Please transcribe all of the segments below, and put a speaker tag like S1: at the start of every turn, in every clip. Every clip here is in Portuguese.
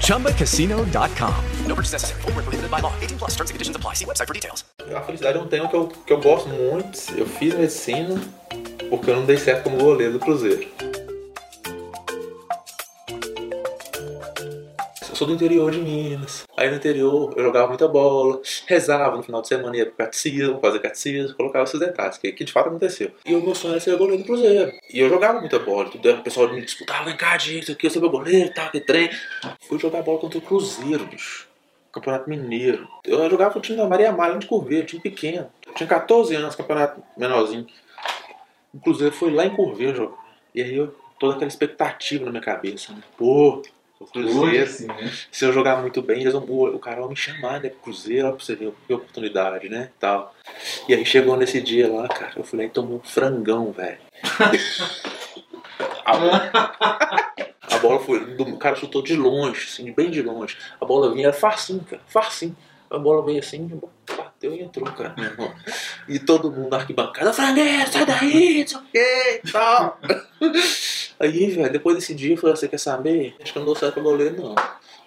S1: ChumbaCasino.com. No purchase necessary. Void where prohibited by law. 18 plus terms and conditions apply. See website for details.
S2: A felicidade é um tema que eu, que eu gosto muito. Eu fiz medicina porque eu não dei certo como goleiro do Cruzeiro. Eu sou do interior de Minas. Aí no interior eu jogava muita bola, rezava no final de semana, ia pro catecismo, fazer catecismo, colocava esses detalhes, que, que de fato aconteceu. E o meu sonho era ser goleiro do Cruzeiro. E eu jogava muita bola, tudo, o pessoal me disputava, vem cá, gente, aqui eu sou meu goleiro, tal, que trem. Fui jogar bola contra o Cruzeiro, bicho. Campeonato Mineiro. Eu jogava o time da Maria Amália de Curveiro, time pequeno. Eu tinha 14 anos, campeonato menorzinho. O Cruzeiro foi lá em Curveiro jogar. E aí eu, toda aquela expectativa na minha cabeça, né? Pô, o Cruzeiro.
S3: assim, né?
S2: Se eu jogar muito bem, eles vão, o, cara vai me chamar, né? Cruzeiro, ó, pra você ver que oportunidade, né? Tal. E aí chegou nesse dia lá, cara, eu fui lá e tomei um frangão, velho. A, a bola foi. O cara chutou de longe, assim, bem de longe. A bola vinha, era facinho, cara, facinho. A bola veio assim, bateu e entrou, cara, meu irmão. E todo mundo na arquibancada, Frangueiro, sai daí, não sei o que e tal. Aí, velho, depois desse dia eu falei, você quer saber? Acho que eu não dou certo pra goleiro, não.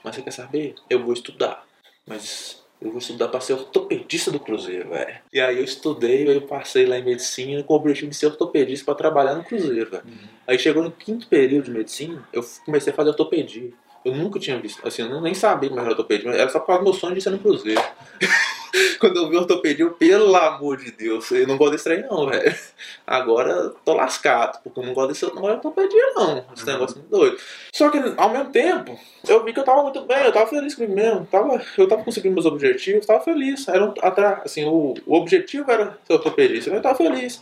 S2: Mas você quer saber? Eu vou estudar. Mas eu vou estudar pra ser ortopedista do Cruzeiro, velho. E aí eu estudei, aí eu passei lá em medicina com o objetivo de ser ortopedista pra trabalhar no Cruzeiro, velho. Aí chegou no quinto período de medicina, eu comecei a fazer ortopedia. Eu nunca tinha visto, assim, eu nem sabia mais era ortopedia, mas era só por causa do meu sonho de ser no Cruzeiro. Quando eu vi ortopedia, eu, pelo amor de Deus, eu não gosto desse trem não, velho. Agora tô lascado, porque eu não gosto desse não gosto de ortopedia não. Esse negócio é muito doido. Só que ao mesmo tempo, eu vi que eu tava muito bem, eu tava feliz comigo mesmo. Tava, eu tava conseguindo meus objetivos, tava feliz. Era um, atra- assim, o, o objetivo era ser ortopedista, eu tava feliz.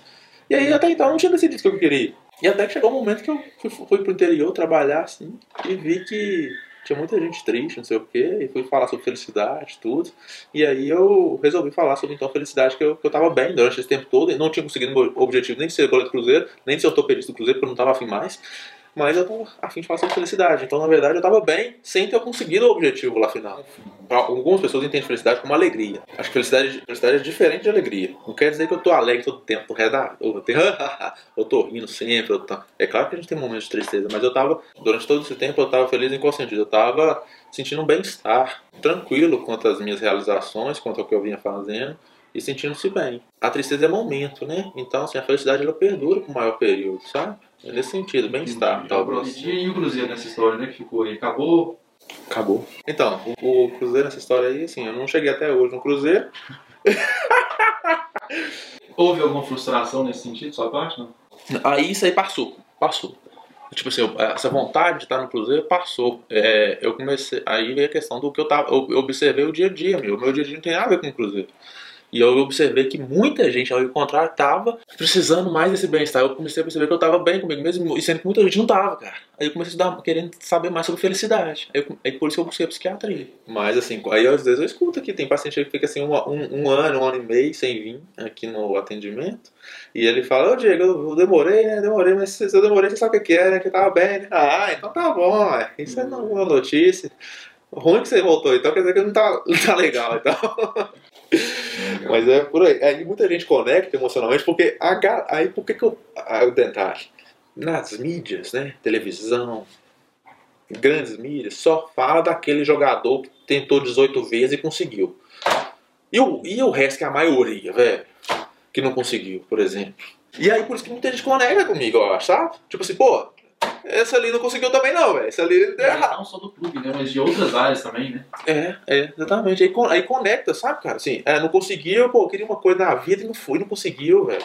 S2: E aí até então eu não tinha decidido o que eu queria. E até que chegou um momento que eu fui, fui pro interior trabalhar assim e vi que tinha muita gente triste, não sei o quê, e fui falar sobre felicidade, tudo. E aí eu resolvi falar sobre então felicidade, que eu, que eu tava bem durante esse tempo todo, e não tinha conseguido meu objetivo nem de ser goleiro do Cruzeiro, nem de ser ortopedista do Cruzeiro, porque eu não tava afim mais. Mas eu tava afim de falar sobre felicidade. Então, na verdade, eu tava bem sem ter conseguido o objetivo lá final. Pra Algumas pessoas entendem felicidade como alegria. Acho que felicidade, felicidade é diferente de alegria. Não quer dizer que eu tô alegre todo tempo, tô redado, eu, tô rindo sempre. Eu tô... É claro que a gente tem momentos de tristeza, mas eu tava, durante todo esse tempo, eu tava feliz em qual sentido? Eu tava sentindo um bem-estar, tranquilo quanto às minhas realizações, quanto ao que eu vinha fazendo e sentindo-se bem. A tristeza é momento, né? Então, assim, a felicidade ela perdura por um maior período, sabe? É nesse sentido, bem-estar, talvez.
S3: E o Cruzeiro nessa história, né? Que ficou aí. Acabou.
S2: Acabou. Então, o, o Cruzeiro nessa história aí, assim, eu não cheguei até hoje no Cruzeiro.
S3: Houve alguma frustração nesse sentido, sua parte? Não?
S2: Aí isso aí passou, passou. Tipo assim, essa vontade de estar no Cruzeiro passou. É, eu comecei. Aí veio a questão do que eu tava. Eu, eu observei o dia a dia, meu. O meu dia a dia não tem nada a ver com o Cruzeiro. E eu observei que muita gente, ao encontrar, tava precisando mais desse bem-estar. Eu comecei a perceber que eu tava bem comigo mesmo, e sendo que muita gente não tava, cara. Aí eu comecei a estudar, querendo saber mais sobre felicidade. Aí, eu- aí por isso que eu busquei a psiquiatria. Mas assim, aí às vezes eu escuto aqui, tem paciente que fica assim um, um, um ano, um ano e meio sem vir aqui no atendimento. E ele fala, ô Diego, eu demorei, né? Demorei, mas se eu demorei, você sabe o que que é, né? Que eu tava bem, né? Ah, então tá bom. Isso é uma boa notícia. Ruim que você voltou, então quer dizer que não tá, não tá legal, então. Mas é por aí. Aí muita gente conecta emocionalmente, porque a, aí por que, que eu. O detalhe. Nas mídias, né? Televisão, grandes mídias, só fala daquele jogador que tentou 18 vezes e conseguiu. E o, e o resto, que é a maioria, velho, que não conseguiu, por exemplo. E aí por isso que muita gente conecta comigo, eu acho, sabe? Tipo assim, pô, essa ali não conseguiu também não, velho. Essa ali deu errado.
S3: Não só do clube, né? Mas de outras áreas também, né?
S2: É, é, exatamente. Aí, aí conecta, sabe, cara? Assim, é, não conseguiu, pô, queria uma coisa na vida e não foi, não conseguiu, velho.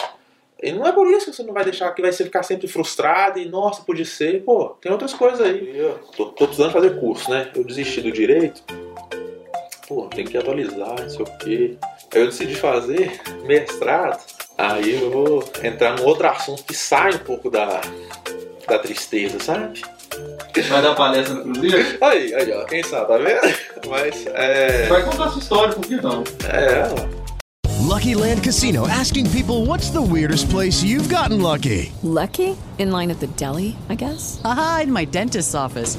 S2: E não é por isso que você não vai deixar que vai ficar sempre frustrado e, nossa, podia ser. Pô, tem outras coisas aí. Eu tô, tô precisando fazer curso, né? Eu desisti do direito. Pô, tem que atualizar, não sei o quê. Aí eu decidi fazer mestrado. Aí eu vou entrar num outro assunto que sai um pouco da, da tristeza, sabe?
S3: Vai dar palestra no Cruzeiro?
S2: Aí, aí, ó, quem sabe, tá vendo? Mas, é.
S3: Vai contar sua história, por que não?
S2: É, ó.
S4: Lucky Land Casino asking people what's the weirdest place you've gotten lucky?
S5: Lucky? In line at the deli, I guess?
S6: Aha, in my dentist's office.